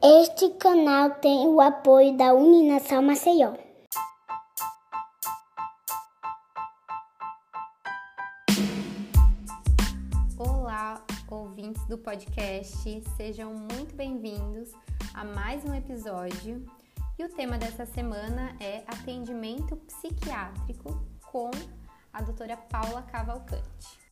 Este canal tem o apoio da Uninação Maceió. Olá, ouvintes do podcast, sejam muito bem-vindos a mais um episódio. E o tema dessa semana é atendimento psiquiátrico com a doutora Paula Cavalcante.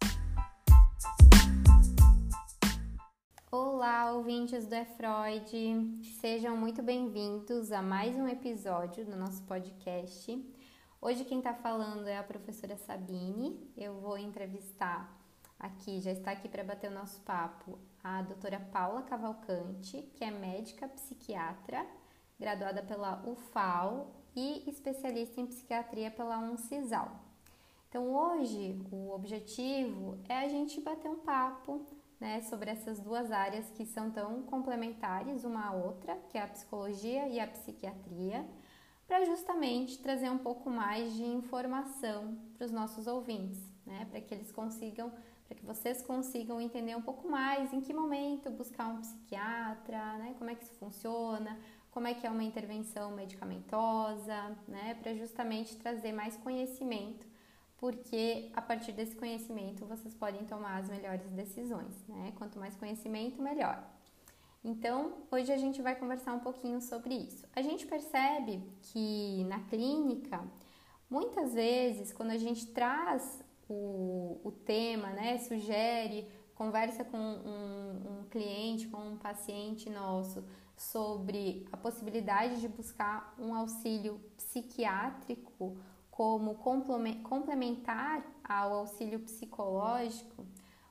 Olá, ouvintes do E Freud, sejam muito bem-vindos a mais um episódio do nosso podcast. Hoje quem está falando é a professora Sabine. Eu vou entrevistar aqui, já está aqui para bater o nosso papo, a doutora Paula Cavalcante, que é médica psiquiatra, graduada pela UFAL e especialista em psiquiatria pela UNCISAL. Então hoje o objetivo é a gente bater um papo né, sobre essas duas áreas que são tão complementares uma à outra, que é a psicologia e a psiquiatria, para justamente trazer um pouco mais de informação para os nossos ouvintes, né, para que eles consigam, para que vocês consigam entender um pouco mais em que momento buscar um psiquiatra, né, como é que isso funciona, como é que é uma intervenção medicamentosa, né, para justamente trazer mais conhecimento porque a partir desse conhecimento vocês podem tomar as melhores decisões, né? Quanto mais conhecimento, melhor. Então, hoje a gente vai conversar um pouquinho sobre isso. A gente percebe que na clínica, muitas vezes, quando a gente traz o, o tema, né, sugere, conversa com um, um cliente, com um paciente nosso sobre a possibilidade de buscar um auxílio psiquiátrico como complementar ao auxílio psicológico,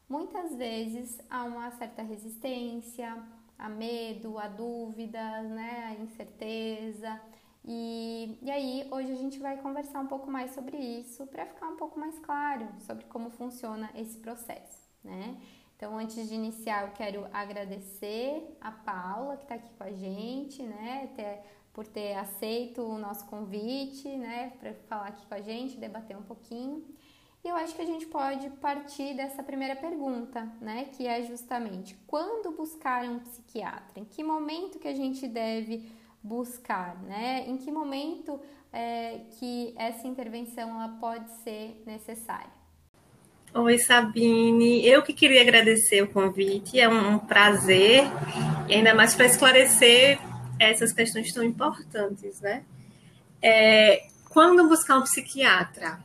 muitas vezes há uma certa resistência, a medo, a dúvida, né, a incerteza. E, e aí, hoje a gente vai conversar um pouco mais sobre isso para ficar um pouco mais claro sobre como funciona esse processo, né? Então, antes de iniciar, eu quero agradecer a Paula que está aqui com a gente, né? Ter por ter aceito o nosso convite, né, para falar aqui com a gente, debater um pouquinho. E eu acho que a gente pode partir dessa primeira pergunta, né, que é justamente quando buscar um psiquiatra? Em que momento que a gente deve buscar, né? Em que momento é, que essa intervenção ela pode ser necessária? Oi, Sabine. Eu que queria agradecer o convite, é um prazer, e ainda mais para esclarecer essas questões tão importantes, né? É, quando buscar um psiquiatra?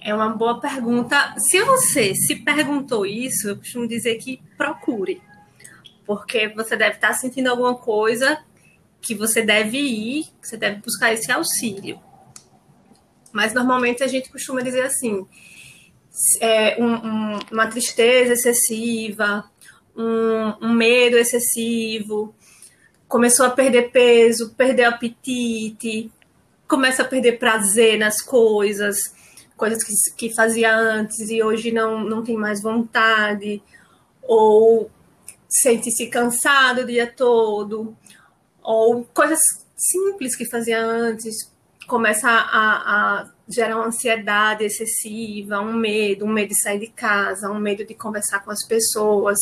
É uma boa pergunta. Se você se perguntou isso, eu costumo dizer que procure, porque você deve estar sentindo alguma coisa que você deve ir, você deve buscar esse auxílio. Mas normalmente a gente costuma dizer assim: é, um, um, uma tristeza excessiva, um, um medo excessivo, começou a perder peso, perder apetite, começa a perder prazer nas coisas, coisas que, que fazia antes e hoje não, não tem mais vontade, ou sente-se cansado o dia todo, ou coisas simples que fazia antes, começa a, a gerar uma ansiedade excessiva, um medo, um medo de sair de casa, um medo de conversar com as pessoas.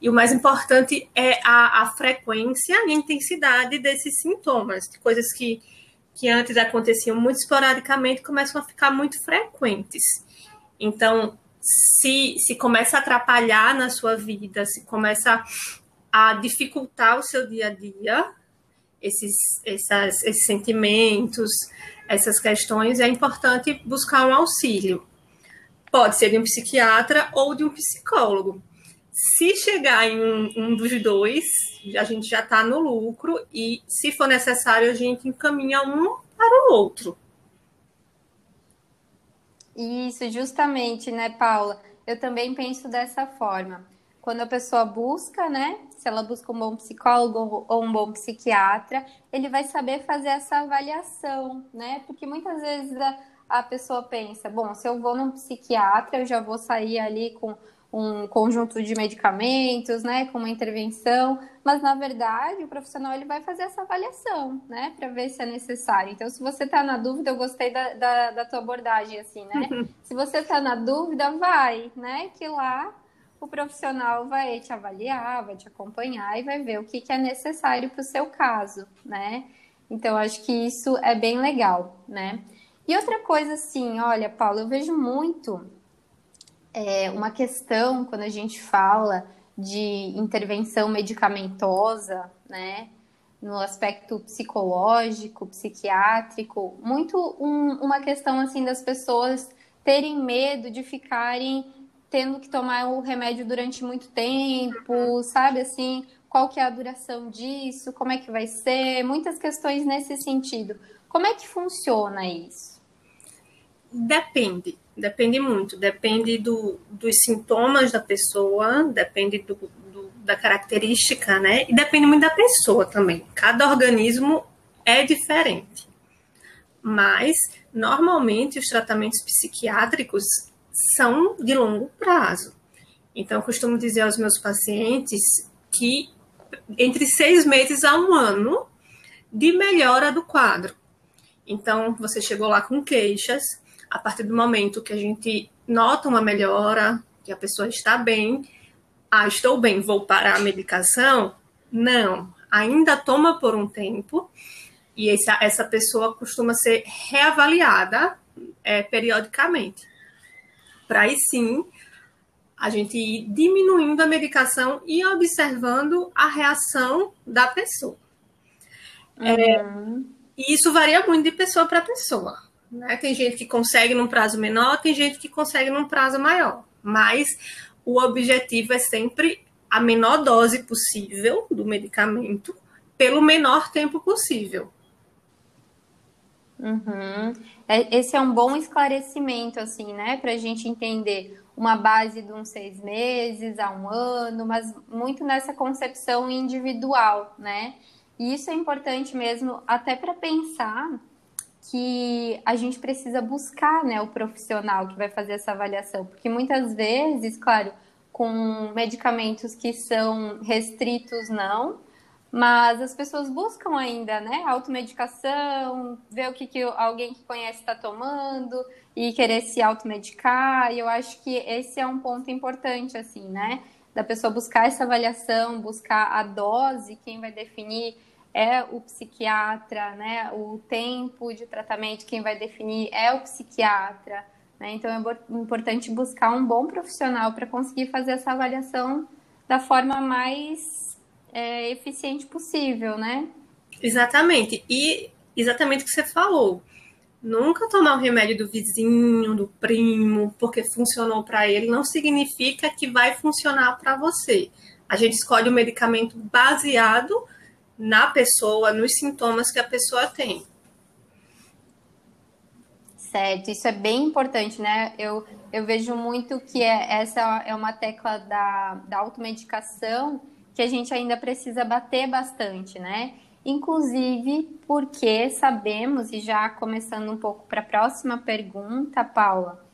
E o mais importante é a, a frequência e a intensidade desses sintomas, de coisas que, que antes aconteciam muito esporadicamente começam a ficar muito frequentes. Então, se, se começa a atrapalhar na sua vida, se começa a dificultar o seu dia a dia, esses, essas, esses sentimentos, essas questões, é importante buscar um auxílio. Pode ser de um psiquiatra ou de um psicólogo. Se chegar em um, um dos dois, a gente já está no lucro e, se for necessário, a gente encaminha um para o outro. Isso, justamente, né, Paula? Eu também penso dessa forma. Quando a pessoa busca, né? Se ela busca um bom psicólogo ou um bom psiquiatra, ele vai saber fazer essa avaliação, né? Porque muitas vezes a, a pessoa pensa, bom, se eu vou num psiquiatra, eu já vou sair ali com um conjunto de medicamentos, né, com uma intervenção, mas na verdade o profissional ele vai fazer essa avaliação, né, para ver se é necessário. Então, se você está na dúvida, eu gostei da, da, da tua abordagem, assim, né? se você está na dúvida, vai, né, que lá o profissional vai te avaliar, vai te acompanhar e vai ver o que, que é necessário para o seu caso, né? Então, acho que isso é bem legal, né? E outra coisa, assim, olha, Paulo, eu vejo muito é, uma questão quando a gente fala de intervenção medicamentosa, né? No aspecto psicológico, psiquiátrico, muito um, uma questão assim das pessoas terem medo de ficarem tendo que tomar o remédio durante muito tempo, sabe assim, qual que é a duração disso, como é que vai ser, muitas questões nesse sentido. Como é que funciona isso? Depende, depende muito, depende do, dos sintomas da pessoa, depende do, do, da característica, né? E depende muito da pessoa também. Cada organismo é diferente. Mas, normalmente, os tratamentos psiquiátricos são de longo prazo. Então, eu costumo dizer aos meus pacientes que entre seis meses a um ano de melhora do quadro. Então, você chegou lá com queixas, a partir do momento que a gente nota uma melhora, que a pessoa está bem, ah, estou bem, vou parar a medicação? Não, ainda toma por um tempo e essa, essa pessoa costuma ser reavaliada é, periodicamente para aí sim a gente ir diminuindo a medicação e observando a reação da pessoa. É, uhum. É, e isso varia muito de pessoa para pessoa. Né? Tem gente que consegue num prazo menor, tem gente que consegue num prazo maior. Mas o objetivo é sempre a menor dose possível do medicamento pelo menor tempo possível. Uhum. É, esse é um bom esclarecimento, assim, né, para a gente entender uma base de uns seis meses a um ano, mas muito nessa concepção individual, né? E isso é importante mesmo, até para pensar que a gente precisa buscar, né, o profissional que vai fazer essa avaliação, porque muitas vezes, claro, com medicamentos que são restritos, não, mas as pessoas buscam ainda, né? Automedicação, ver o que, que alguém que conhece está tomando e querer se automedicar. E eu acho que esse é um ponto importante, assim, né? Da pessoa buscar essa avaliação, buscar a dose, quem vai definir é o psiquiatra, né? O tempo de tratamento, quem vai definir é o psiquiatra. Né? Então é importante buscar um bom profissional para conseguir fazer essa avaliação da forma mais é, eficiente possível, né? Exatamente. E exatamente o que você falou. Nunca tomar o remédio do vizinho, do primo, porque funcionou para ele, não significa que vai funcionar para você. A gente escolhe o medicamento baseado na pessoa, nos sintomas que a pessoa tem. Certo, isso é bem importante, né? Eu, eu vejo muito que é, essa é uma tecla da, da automedicação que a gente ainda precisa bater bastante, né? Inclusive porque sabemos, e já começando um pouco para a próxima pergunta, Paula,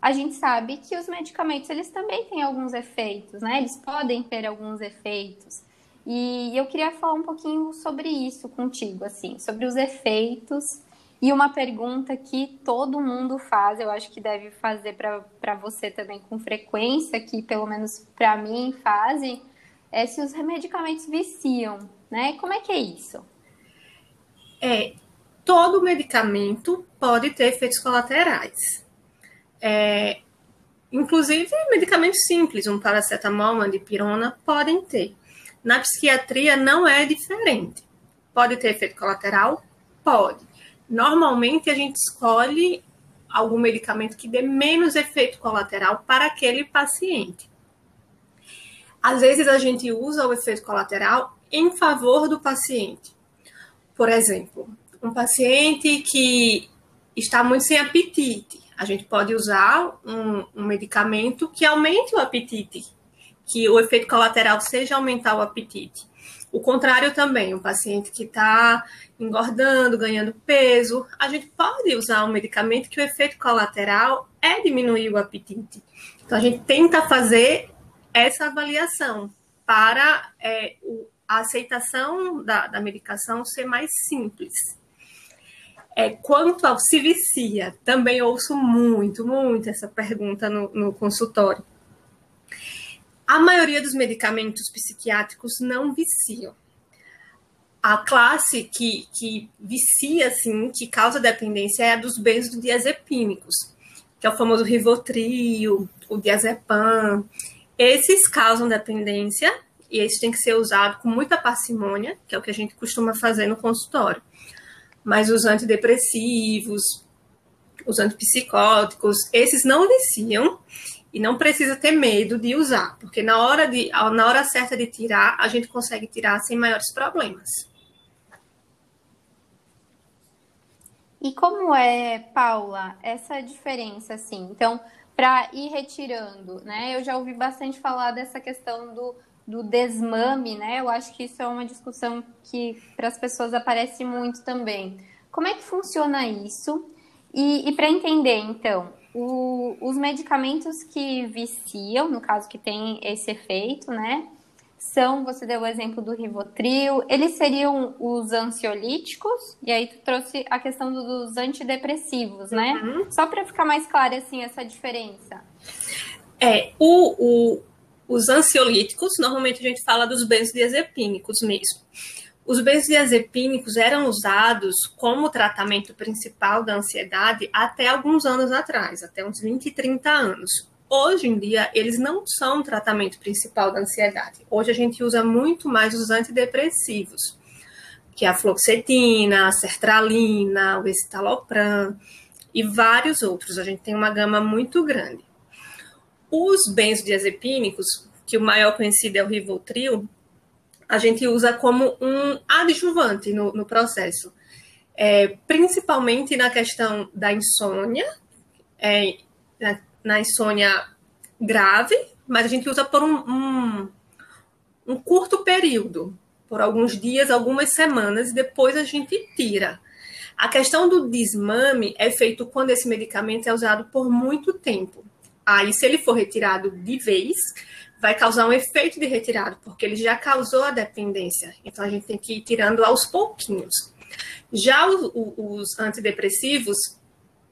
a gente sabe que os medicamentos eles também têm alguns efeitos, né? Eles podem ter alguns efeitos. E eu queria falar um pouquinho sobre isso contigo, assim, sobre os efeitos. E uma pergunta que todo mundo faz, eu acho que deve fazer para você também com frequência, que pelo menos para mim fazem, é se os medicamentos viciam, né? Como é que é isso? É, todo medicamento pode ter efeitos colaterais. É, inclusive, medicamentos simples, um paracetamol, uma dipirona, podem ter. Na psiquiatria não é diferente. Pode ter efeito colateral? Pode. Normalmente a gente escolhe algum medicamento que dê menos efeito colateral para aquele paciente. Às vezes a gente usa o efeito colateral em favor do paciente. Por exemplo, um paciente que está muito sem apetite, a gente pode usar um, um medicamento que aumente o apetite, que o efeito colateral seja aumentar o apetite. O contrário também, um paciente que está engordando, ganhando peso, a gente pode usar um medicamento que o efeito colateral é diminuir o apetite. Então a gente tenta fazer essa avaliação para é, a aceitação da, da medicação ser mais simples. É, quanto ao se vicia, também ouço muito, muito essa pergunta no, no consultório. A maioria dos medicamentos psiquiátricos não viciam. A classe que, que vicia, assim, que causa dependência é a dos benzodiazepínicos, que é o famoso Rivotril, o diazepam. Esses causam dependência e esses têm que ser usados com muita parcimônia, que é o que a gente costuma fazer no consultório. Mas os antidepressivos, os antipsicóticos, esses não viciam e não precisa ter medo de usar, porque na hora, de, na hora certa de tirar, a gente consegue tirar sem maiores problemas. E como é, Paula, essa diferença, assim? Então, para ir retirando, né? Eu já ouvi bastante falar dessa questão do, do desmame, né? Eu acho que isso é uma discussão que para as pessoas aparece muito também. Como é que funciona isso? E, e para entender, então, o, os medicamentos que viciam, no caso que tem esse efeito, né? São, você deu o exemplo do Rivotril, eles seriam os ansiolíticos, e aí tu trouxe a questão dos antidepressivos, né? Uhum. Só para ficar mais clara, assim, essa diferença. É, o, o, os ansiolíticos, normalmente a gente fala dos benzodiazepínicos mesmo. Os benzodiazepínicos eram usados como tratamento principal da ansiedade até alguns anos atrás, até uns 20, 30 anos. Hoje em dia, eles não são o tratamento principal da ansiedade. Hoje a gente usa muito mais os antidepressivos, que é a fluoxetina, a sertralina, o escitalopram e vários outros. A gente tem uma gama muito grande. Os benzodiazepínicos, que o maior conhecido é o Rivotril, a gente usa como um adjuvante no, no processo, é, principalmente na questão da insônia, é, na, na, insônia grave, mas a gente usa por um, um, um curto período, por alguns dias, algumas semanas, e depois a gente tira. A questão do desmame é feito quando esse medicamento é usado por muito tempo. Aí, se ele for retirado de vez, vai causar um efeito de retirado, porque ele já causou a dependência. Então a gente tem que ir tirando aos pouquinhos. Já os, os antidepressivos,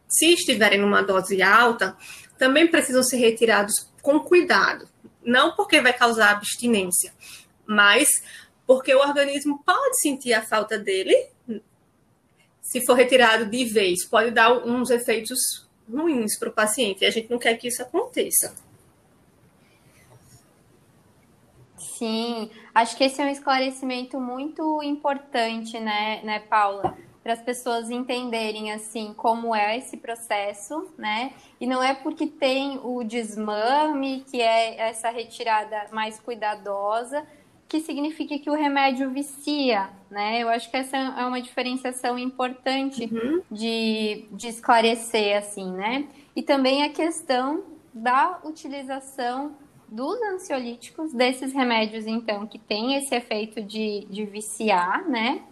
se estiverem numa dose alta, também precisam ser retirados com cuidado. Não porque vai causar abstinência, mas porque o organismo pode sentir a falta dele. Se for retirado de vez, pode dar uns efeitos ruins para o paciente. E a gente não quer que isso aconteça. Sim, acho que esse é um esclarecimento muito importante, né, né, Paula? Para as pessoas entenderem assim como é esse processo, né? E não é porque tem o desmame, que é essa retirada mais cuidadosa, que significa que o remédio vicia, né? Eu acho que essa é uma diferenciação importante uhum. de, de esclarecer, assim, né? E também a questão da utilização dos ansiolíticos, desses remédios, então, que tem esse efeito de, de viciar, né?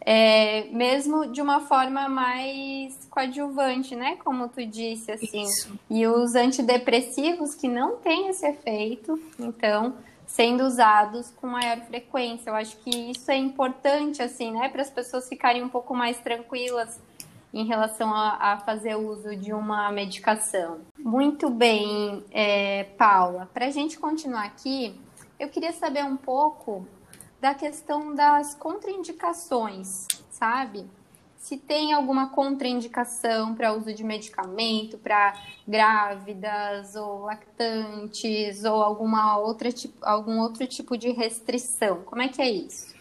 É, mesmo de uma forma mais coadjuvante, né? Como tu disse, assim. Isso. E os antidepressivos que não têm esse efeito, então, sendo usados com maior frequência. Eu acho que isso é importante, assim, né? Para as pessoas ficarem um pouco mais tranquilas em relação a, a fazer uso de uma medicação. Muito bem, é, Paula. Para a gente continuar aqui, eu queria saber um pouco da questão das contraindicações, sabe? Se tem alguma contraindicação para uso de medicamento para grávidas ou lactantes ou alguma outra algum outro tipo de restrição. Como é que é isso?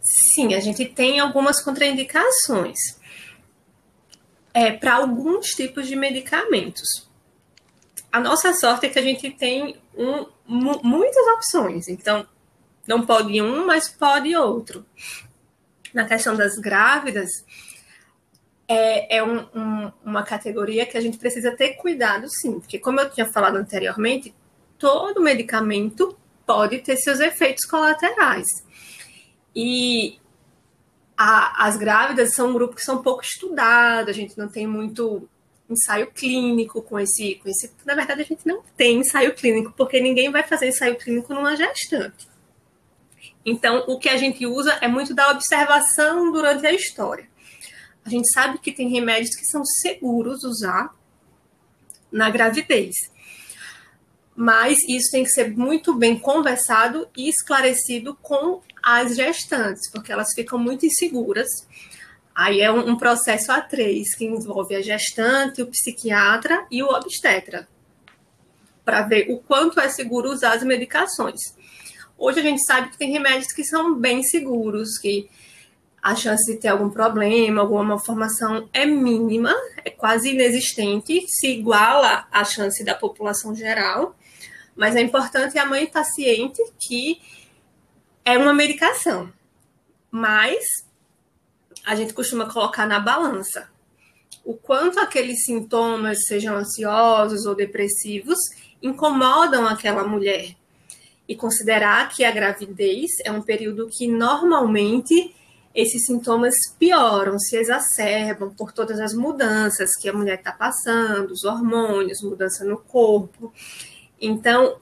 Sim, a gente tem algumas contraindicações é, para alguns tipos de medicamentos. A nossa sorte é que a gente tem um, muitas opções, então não pode um, mas pode outro. Na questão das grávidas, é, é um, um, uma categoria que a gente precisa ter cuidado, sim, porque, como eu tinha falado anteriormente, todo medicamento pode ter seus efeitos colaterais. E a, as grávidas são um grupo que são pouco estudado, a gente não tem muito ensaio clínico com esse, com esse. Na verdade, a gente não tem ensaio clínico, porque ninguém vai fazer ensaio clínico numa gestante. Então, o que a gente usa é muito da observação durante a história. A gente sabe que tem remédios que são seguros usar na gravidez. mas isso tem que ser muito bem conversado e esclarecido com as gestantes, porque elas ficam muito inseguras. Aí é um, processo a três, que envolve a gestante, o psiquiatra e o obstetra, para ver o quanto é seguro usar as medicações. Hoje a gente sabe que tem remédios que são bem seguros, que a chance de ter algum problema, alguma malformação é mínima, é quase inexistente, se iguala à chance da população geral, mas é importante a mãe estar ciente que é uma medicação, mas a gente costuma colocar na balança o quanto aqueles sintomas, sejam ansiosos ou depressivos, incomodam aquela mulher. E considerar que a gravidez é um período que normalmente esses sintomas pioram, se exacerbam por todas as mudanças que a mulher está passando, os hormônios, mudança no corpo. Então,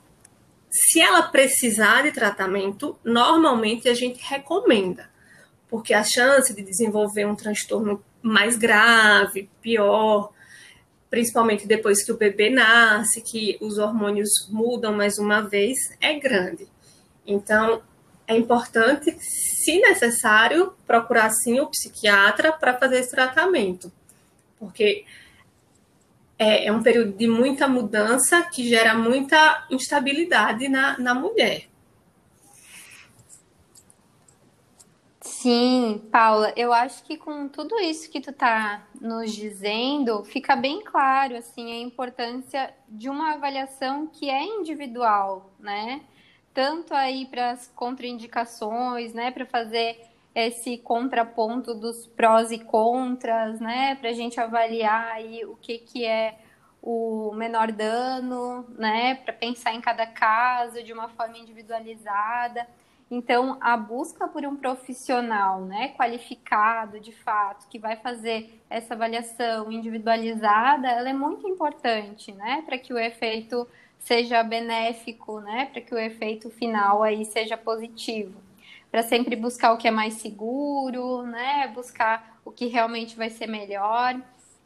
se ela precisar de tratamento, normalmente a gente recomenda, porque a chance de desenvolver um transtorno mais grave, pior, principalmente depois que o bebê nasce, que os hormônios mudam mais uma vez, é grande. Então, é importante, se necessário, procurar sim o psiquiatra para fazer esse tratamento, porque é, é, um período de muita mudança que gera muita instabilidade na, na mulher. Sim, Paula, eu acho que com tudo isso que tu tá nos dizendo, fica bem claro assim a importância de uma avaliação que é individual, né? tanto aí para as contraindicações, né, para fazer esse contraponto dos prós e contras, né, para a gente avaliar aí o que, que é o menor dano, né, para pensar em cada caso de uma forma individualizada. Então, a busca por um profissional, né, qualificado, de fato, que vai fazer essa avaliação individualizada, ela é muito importante, né, para que o efeito seja benéfico, né, para que o efeito final aí seja positivo. Para sempre buscar o que é mais seguro, né, buscar o que realmente vai ser melhor.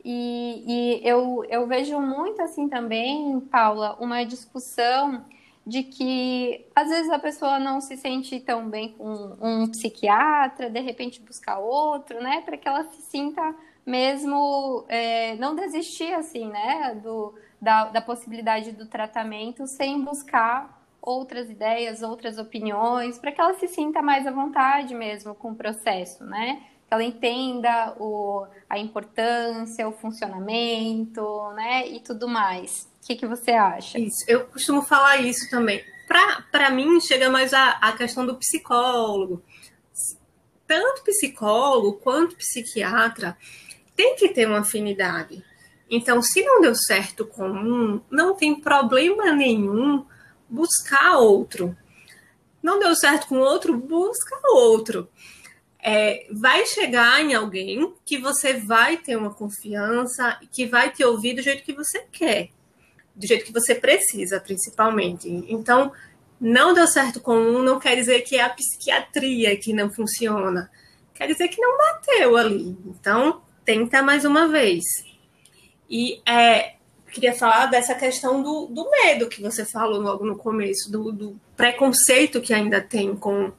E, e eu, eu vejo muito assim também, Paula, uma discussão de que às vezes a pessoa não se sente tão bem com um psiquiatra, de repente buscar outro, né, para que ela se sinta mesmo é, não desistir assim, né, do, da, da possibilidade do tratamento sem buscar outras ideias, outras opiniões, para que ela se sinta mais à vontade mesmo com o processo, né? Que ela entenda o, a importância, o funcionamento, né? E tudo mais. O que, que você acha? Isso, eu costumo falar isso também. Para mim, chega mais a, a questão do psicólogo. Tanto psicólogo quanto psiquiatra tem que ter uma afinidade. Então, se não deu certo com um, não tem problema nenhum buscar outro. Não deu certo com outro, busca outro. É, vai chegar em alguém que você vai ter uma confiança, que vai te ouvir do jeito que você quer, do jeito que você precisa, principalmente. Então, não deu certo com um, não quer dizer que é a psiquiatria que não funciona. Quer dizer que não bateu ali. Então, tenta mais uma vez. E é, queria falar dessa questão do, do medo que você falou logo no começo, do, do preconceito que ainda tem com,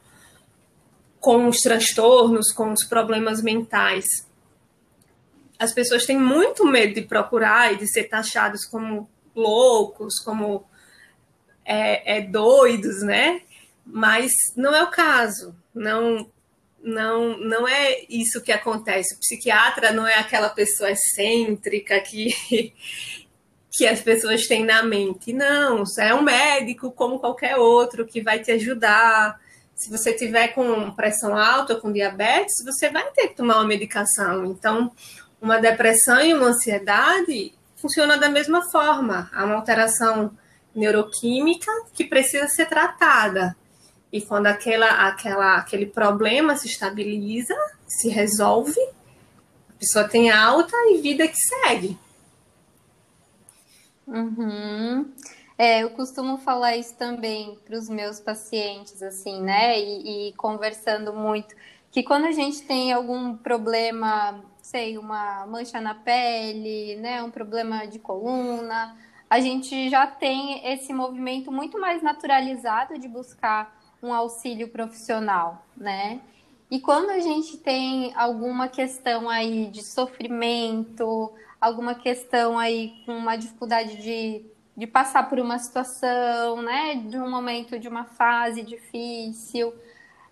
com os transtornos, com os problemas mentais. As pessoas têm muito medo de procurar e de ser taxados como loucos, como é, é, doidos, né? Mas não é o caso. Não, não, não é isso que acontece. O psiquiatra não é aquela pessoa excêntrica que, que as pessoas têm na mente. Não, é um médico como qualquer outro que vai te ajudar. Se você tiver com pressão alta, com diabetes, você vai ter que tomar uma medicação. Então, uma depressão e uma ansiedade funciona da mesma forma. Há uma alteração neuroquímica que precisa ser tratada. E quando aquela, aquela, aquele problema se estabiliza, se resolve, a pessoa tem alta e vida que segue. Uhum. É, eu costumo falar isso também para os meus pacientes, assim, né? E, e, conversando muito, que quando a gente tem algum problema, sei, uma mancha na pele, né? Um problema de coluna, a gente já tem esse movimento muito mais naturalizado de buscar um auxílio profissional, né? E quando a gente tem alguma questão aí de sofrimento, alguma questão aí com uma dificuldade de, de passar por uma situação, né, de um momento, de uma fase difícil,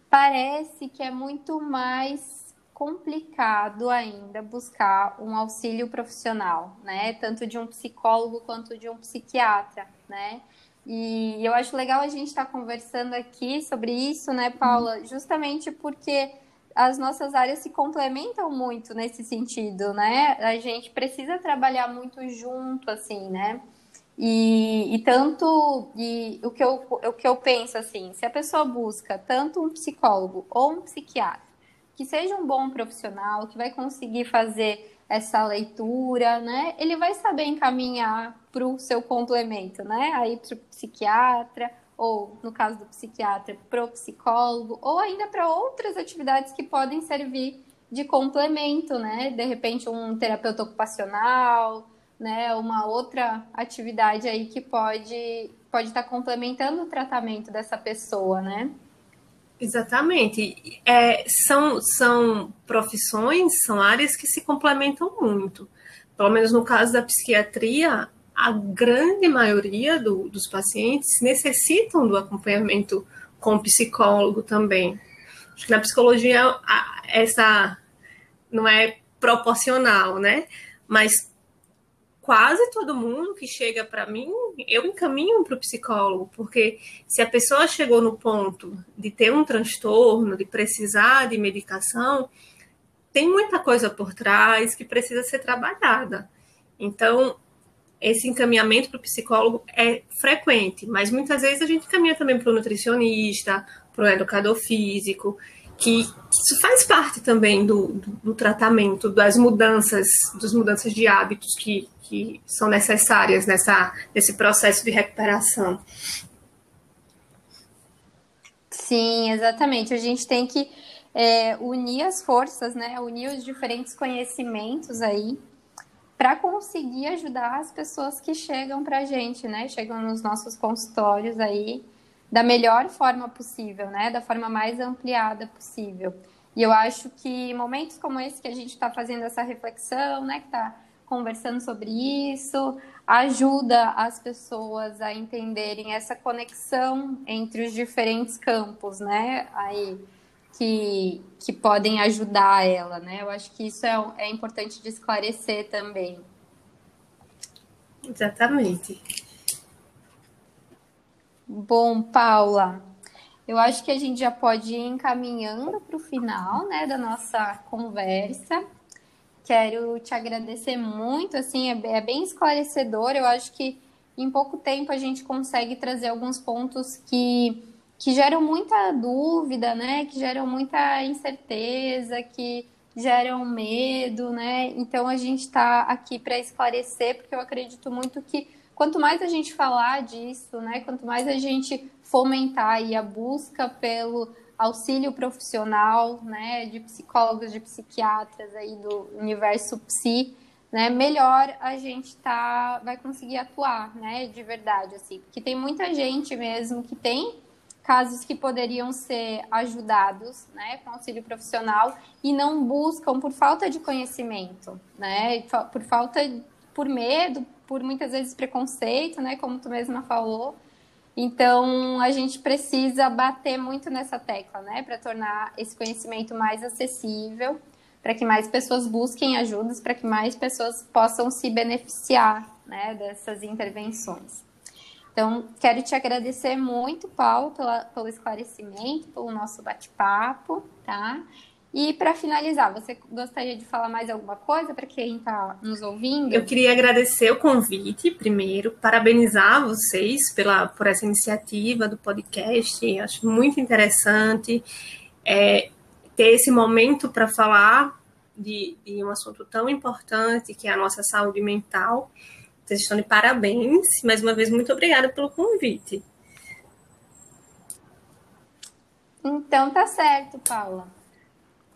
parece que é muito mais complicado ainda buscar um auxílio profissional, né, tanto de um psicólogo quanto de um psiquiatra, né? E eu acho legal a gente estar tá conversando aqui sobre isso, né, Paula? Justamente porque as nossas áreas se complementam muito nesse sentido, né? A gente precisa trabalhar muito junto, assim, né? E, e tanto e o que eu o que eu penso assim, se a pessoa busca tanto um psicólogo ou um psiquiatra que seja um bom profissional, que vai conseguir fazer essa leitura, né? Ele vai saber encaminhar para o seu complemento, né? Aí para o psiquiatra, ou no caso do psiquiatra, para o psicólogo, ou ainda para outras atividades que podem servir de complemento, né? De repente um terapeuta ocupacional, né? Uma outra atividade aí que pode pode estar tá complementando o tratamento dessa pessoa, né? Exatamente. É, são, são profissões, são áreas que se complementam muito. Pelo menos no caso da psiquiatria, a grande maioria do, dos pacientes necessitam do acompanhamento com psicólogo também. Acho que na psicologia essa não é proporcional, né? Mas quase todo mundo que chega para mim, eu encaminho para o psicólogo, porque se a pessoa chegou no ponto de ter um transtorno, de precisar de medicação, tem muita coisa por trás que precisa ser trabalhada. Então, esse encaminhamento para o psicólogo é frequente, mas muitas vezes a gente caminha também para o nutricionista, para o educador físico, que isso faz parte também do, do, do, tratamento, das mudanças, das mudanças de hábitos que, que são necessárias nessa, nesse processo de recuperação. Sim, exatamente. A gente tem que é, unir as forças, né? Unir os diferentes conhecimentos aí para conseguir ajudar as pessoas que chegam para a gente, né? Chegam nos nossos consultórios aí da melhor forma possível, né? Da forma mais ampliada possível. E eu acho que momentos como esse que a gente está fazendo essa reflexão, né? Que está conversando sobre isso, ajuda as pessoas a entenderem essa conexão entre os diferentes campos, né? Aí que, que podem ajudar ela, né? Eu acho que isso é, é importante de esclarecer também. Exatamente. Bom, Paula, eu acho que a gente já pode ir encaminhando para o final, né, da nossa conversa. Quero te agradecer muito, assim, é, é bem esclarecedor. Eu acho que em pouco tempo a gente consegue trazer alguns pontos que, que geram muita dúvida, né, que geram muita incerteza, que geram medo, né? Então a gente está aqui para esclarecer, porque eu acredito muito que quanto mais a gente falar disso, né, quanto mais a gente fomentar aí a busca pelo auxílio profissional, né, de psicólogos, de psiquiatras aí do universo psi, né, melhor a gente tá vai conseguir atuar, né, de verdade assim, porque tem muita gente mesmo que tem casos que poderiam ser ajudados, né, com auxílio profissional e não buscam por falta de conhecimento, né, por falta por medo, por muitas vezes preconceito, né, como tu mesma falou. Então, a gente precisa bater muito nessa tecla, né, para tornar esse conhecimento mais acessível, para que mais pessoas busquem ajudas, para que mais pessoas possam se beneficiar, né, dessas intervenções. Então, quero te agradecer muito, Paulo, pela, pelo esclarecimento, pelo nosso bate-papo, tá? E para finalizar, você gostaria de falar mais alguma coisa para quem está nos ouvindo? Eu queria agradecer o convite, primeiro, parabenizar vocês pela, por essa iniciativa do podcast. Acho muito interessante é, ter esse momento para falar de, de um assunto tão importante que é a nossa saúde mental. Vocês estão de parabéns. Mais uma vez, muito obrigada pelo convite. Então tá certo, Paula.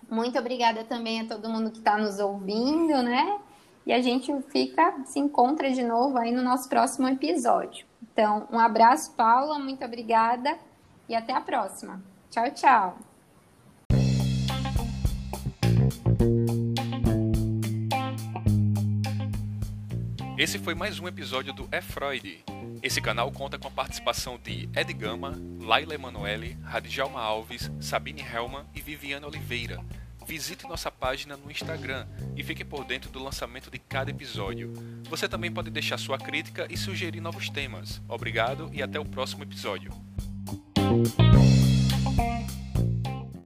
Muito obrigada também a todo mundo que está nos ouvindo, né? e a gente fica, se encontra de novo aí no nosso próximo episódio. Então, um abraço, Paula, muito obrigada e até a próxima. Tchau, tchau. Esse foi mais um episódio do É Freud. Esse canal conta com a participação de Ed Gama, Laila Emanuele, Radjalma Alves, Sabine Helman e Viviane Oliveira. Visite nossa página no Instagram e fique por dentro do lançamento de cada episódio. Você também pode deixar sua crítica e sugerir novos temas. Obrigado e até o próximo episódio.